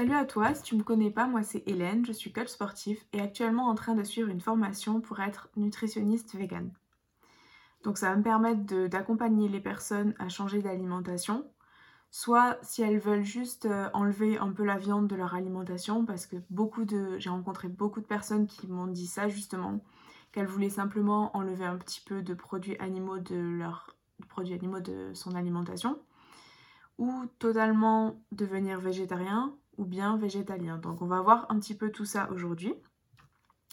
Salut à toi, si tu me connais pas, moi c'est Hélène, je suis coach sportif et actuellement en train de suivre une formation pour être nutritionniste vegan. Donc ça va me permettre d'accompagner les personnes à changer d'alimentation, soit si elles veulent juste euh, enlever un peu la viande de leur alimentation, parce que beaucoup de, j'ai rencontré beaucoup de personnes qui m'ont dit ça justement, qu'elles voulaient simplement enlever un petit peu de produits animaux de leur produits animaux de son alimentation, ou totalement devenir végétarien ou bien végétalien. Donc on va voir un petit peu tout ça aujourd'hui.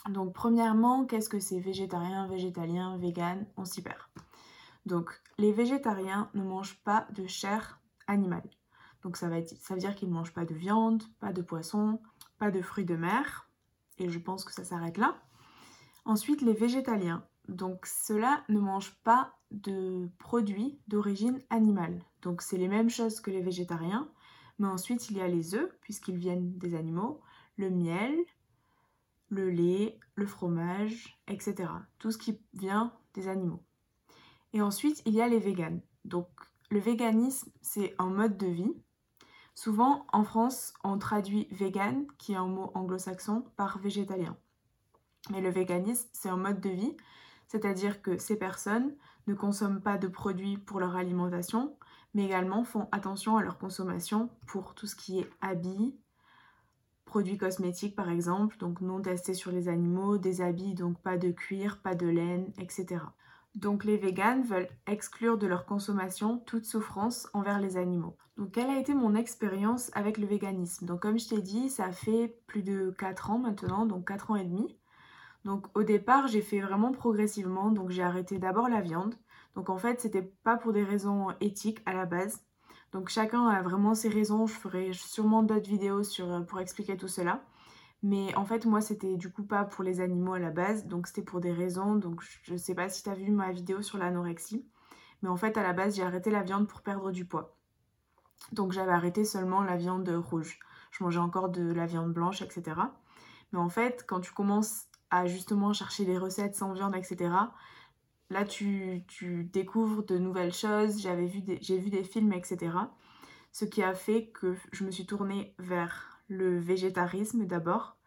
Donc premièrement, qu'est-ce que c'est végétarien, végétalien, vegan On s'y perd. Donc les végétariens ne mangent pas de chair animale. Donc ça, va être, ça veut dire qu'ils ne mangent pas de viande, pas de poisson, pas de fruits de mer. Et je pense que ça s'arrête là. Ensuite, les végétaliens. Donc ceux-là ne mangent pas de produits d'origine animale. Donc c'est les mêmes choses que les végétariens. Mais ensuite, il y a les œufs, puisqu'ils viennent des animaux, le miel, le lait, le fromage, etc. Tout ce qui vient des animaux. Et ensuite, il y a les véganes. Donc, le véganisme, c'est un mode de vie. Souvent, en France, on traduit vegan, qui est un mot anglo-saxon, par végétalien. Mais le véganisme, c'est un mode de vie, c'est-à-dire que ces personnes ne consomment pas de produits pour leur alimentation, mais également font attention à leur consommation pour tout ce qui est habits, produits cosmétiques par exemple, donc non testés sur les animaux, des habits, donc pas de cuir, pas de laine, etc. Donc les véganes veulent exclure de leur consommation toute souffrance envers les animaux. Donc quelle a été mon expérience avec le véganisme? Donc comme je t'ai dit, ça fait plus de 4 ans maintenant, donc 4 ans et demi. Donc au départ, j'ai fait vraiment progressivement, donc j'ai arrêté d'abord la viande. Donc en fait, c'était pas pour des raisons éthiques à la base. Donc chacun a vraiment ses raisons, je ferai sûrement d'autres vidéos euh, pour expliquer tout cela. Mais en fait, moi, c'était du coup pas pour les animaux à la base, donc c'était pour des raisons. Donc je sais pas si tu as vu ma vidéo sur l'anorexie. Mais en fait, à la base, j'ai arrêté la viande pour perdre du poids. Donc j'avais arrêté seulement la viande rouge. Je mangeais encore de la viande blanche, etc. Mais en fait, quand tu commences à justement chercher des recettes sans viande, etc., Là, tu, découvres de nouvelles choses, j'avais vu j'ai vu des films, etc. Ce qui a fait que je me suis tournée vers le végétarisme d'abord.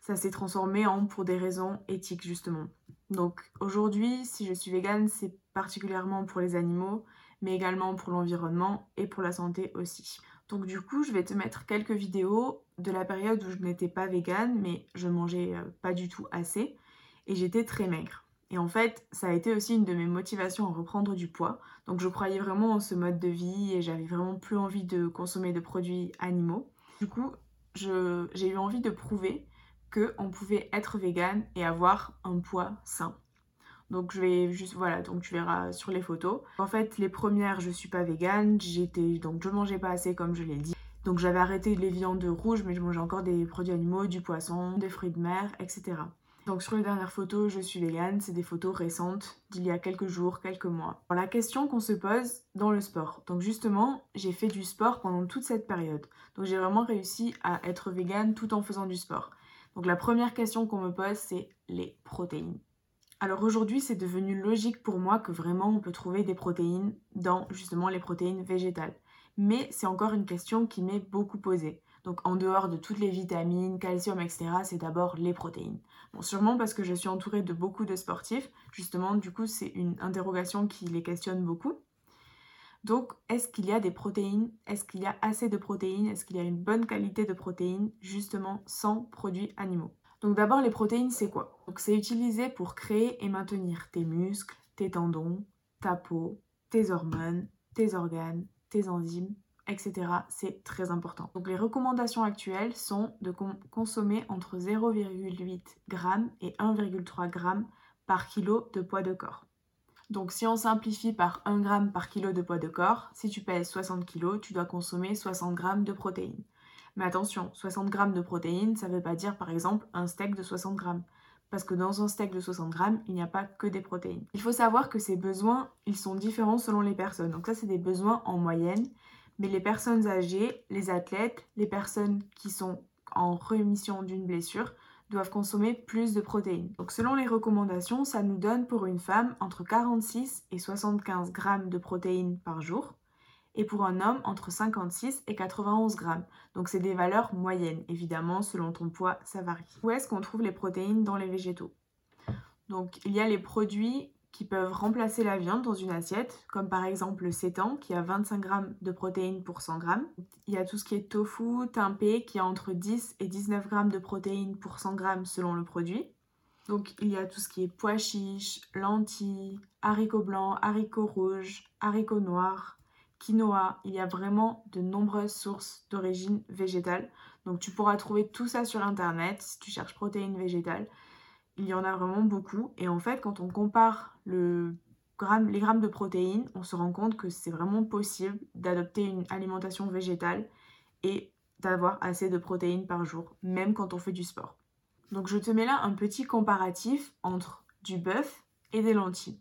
Ça s'est transformé en pour des raisons éthiques, justement. Donc aujourd'hui, si je suis végane, c'est particulièrement pour les animaux, mais également pour l'environnement et pour la santé aussi. Donc du coup, je vais te mettre quelques vidéos de la période où je n'étais pas végane, mais je mangeais euh, pas du tout assez et j'étais très maigre. Et en fait, ça a été aussi une de mes motivations à reprendre du poids. Donc je croyais vraiment en ce mode de vie et j'avais vraiment plus envie de consommer de produits animaux. Du coup, j'ai eu envie de prouver qu'on pouvait être vegan et avoir un poids sain. Donc je vais juste voilà, donc tu verras sur les photos. En fait, les premières, je suis pas vegan, j'étais donc je mangeais pas assez comme je l'ai dit. Donc j'avais arrêté les viandes rouges, mais je mangeais encore des produits animaux, du poisson, des fruits de mer, etc. Donc sur les dernières photos, je suis végane, c'est des photos récentes d'il y a quelques jours, quelques mois. La question qu'on se pose dans le sport. Donc justement, j'ai fait du sport pendant toute cette période. Donc j'ai vraiment réussi à être végane tout en faisant du sport. Donc la première question qu'on me pose, c'est les protéines. Alors aujourd'hui, c'est devenu logique pour moi que vraiment on peut trouver des protéines dans justement les protéines végétales. Mais c'est encore une question qui m'est beaucoup posée. Donc en dehors de toutes les vitamines, calcium, etc., c'est d'abord les protéines. Bon, sûrement parce que je suis entourée de beaucoup de sportifs. Justement, du coup, c'est une interrogation qui les questionne beaucoup. Donc, est-ce qu'il y a des protéines? Est-ce qu'il y a assez de protéines? Est-ce qu'il y a une bonne qualité de protéines, justement, sans produits animaux? Donc d'abord, les protéines, c'est quoi? Donc c'est utilisé pour créer et maintenir tes muscles, tes tendons, ta peau, tes hormones, tes organes, tes enzymes, etc. C'est très important. Donc les recommandations actuelles sont de consommer entre 0,8 g et 1,3 g par kilo de poids de corps. Donc si on simplifie par 1 g par kilo de poids de corps, si tu pèses 60 kg, tu dois consommer 60 g de protéines. Mais attention, 60 g de protéines, ça ne veut pas dire par exemple un steak de 60 g. Parce que dans un steak de 60 g, il n'y a pas que des protéines. Il faut savoir que ces besoins, ils sont différents selon les personnes. Donc ça, c'est des besoins en moyenne mais les personnes âgées, les athlètes, les personnes qui sont en rémission d'une blessure doivent consommer plus de protéines. Donc selon les recommandations, ça nous donne pour une femme entre 46 et 75 grammes de protéines par jour et pour un homme entre 56 et 91 grammes. Donc c'est des valeurs moyennes, évidemment, selon ton poids, ça varie. Où est-ce qu'on trouve les protéines dans les végétaux? Donc il y a les produits qui peuvent remplacer la viande dans une assiette, comme par exemple le sétan qui a 25 grammes de protéines pour 100 grammes. Il y a tout ce qui est tofu, tempeh qui a entre 10 et 19 grammes de protéines pour 100 grammes selon le produit. Donc il y a tout ce qui est pois chiches, lentilles, haricots blancs, haricots rouges, haricots noirs, quinoa. Il y a vraiment de nombreuses sources d'origine végétale. Donc tu pourras trouver tout ça sur internet si tu cherches protéines végétales. Il y en a vraiment beaucoup. Et en fait, quand on compare les grammes de protéines, on se rend compte que c'est vraiment possible d'adopter une alimentation végétale et d'avoir assez de protéines par jour, même quand on fait du sport. Donc je te mets là un petit comparatif entre du bœuf et des lentilles.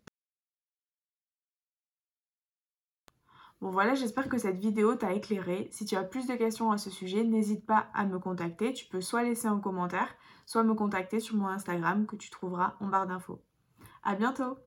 Bon voilà, j'espère que cette vidéo t'a éclairé. Si tu as plus de questions à ce sujet, n'hésite pas à me contacter. Tu peux soit laisser un commentaire, soit me contacter sur mon Instagram que tu trouveras en barre d'infos. À bientôt